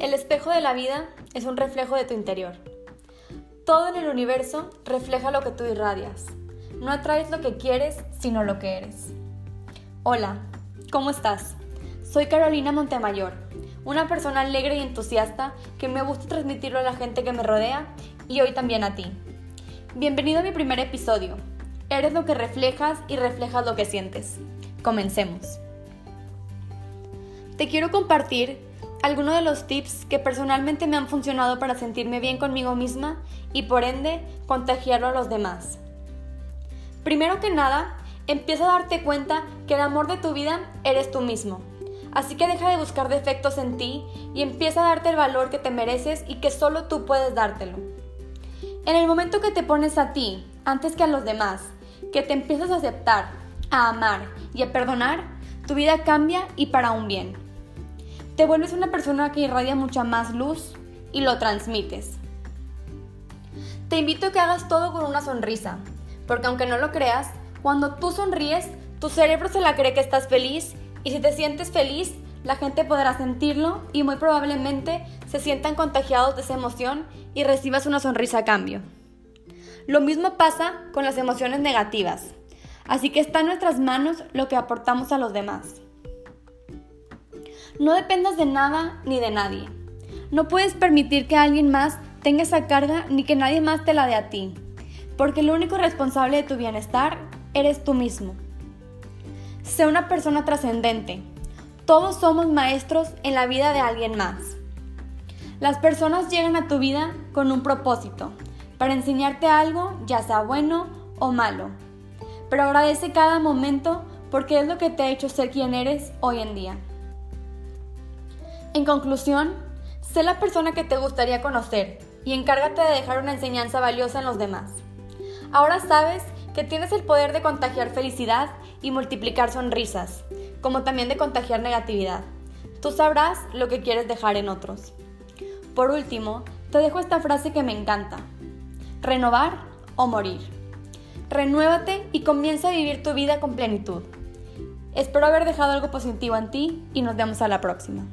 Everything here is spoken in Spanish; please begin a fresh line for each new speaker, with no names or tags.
El espejo de la vida es un reflejo de tu interior. Todo en el universo refleja lo que tú irradias. No atraes lo que quieres, sino lo que eres. Hola, ¿cómo estás? Soy Carolina Montemayor, una persona alegre y entusiasta que me gusta transmitirlo a la gente que me rodea y hoy también a ti. Bienvenido a mi primer episodio. Eres lo que reflejas y reflejas lo que sientes. Comencemos. Te quiero compartir algunos de los tips que personalmente me han funcionado para sentirme bien conmigo misma y por ende contagiarlo a los demás. Primero que nada, empieza a darte cuenta que el amor de tu vida eres tú mismo. Así que deja de buscar defectos en ti y empieza a darte el valor que te mereces y que solo tú puedes dártelo. En el momento que te pones a ti antes que a los demás, que te empiezas a aceptar, a amar y a perdonar, tu vida cambia y para un bien te vuelves una persona que irradia mucha más luz y lo transmites. Te invito a que hagas todo con una sonrisa, porque aunque no lo creas, cuando tú sonríes, tu cerebro se la cree que estás feliz y si te sientes feliz, la gente podrá sentirlo y muy probablemente se sientan contagiados de esa emoción y recibas una sonrisa a cambio. Lo mismo pasa con las emociones negativas, así que está en nuestras manos lo que aportamos a los demás. No dependas de nada ni de nadie. No puedes permitir que alguien más tenga esa carga ni que nadie más te la dé a ti, porque el único responsable de tu bienestar eres tú mismo. Sé una persona trascendente. Todos somos maestros en la vida de alguien más. Las personas llegan a tu vida con un propósito, para enseñarte algo, ya sea bueno o malo. Pero agradece cada momento porque es lo que te ha hecho ser quien eres hoy en día. En conclusión, sé la persona que te gustaría conocer y encárgate de dejar una enseñanza valiosa en los demás. Ahora sabes que tienes el poder de contagiar felicidad y multiplicar sonrisas, como también de contagiar negatividad. Tú sabrás lo que quieres dejar en otros. Por último, te dejo esta frase que me encanta. Renovar o morir. Renuévate y comienza a vivir tu vida con plenitud. Espero haber dejado algo positivo en ti y nos vemos a la próxima.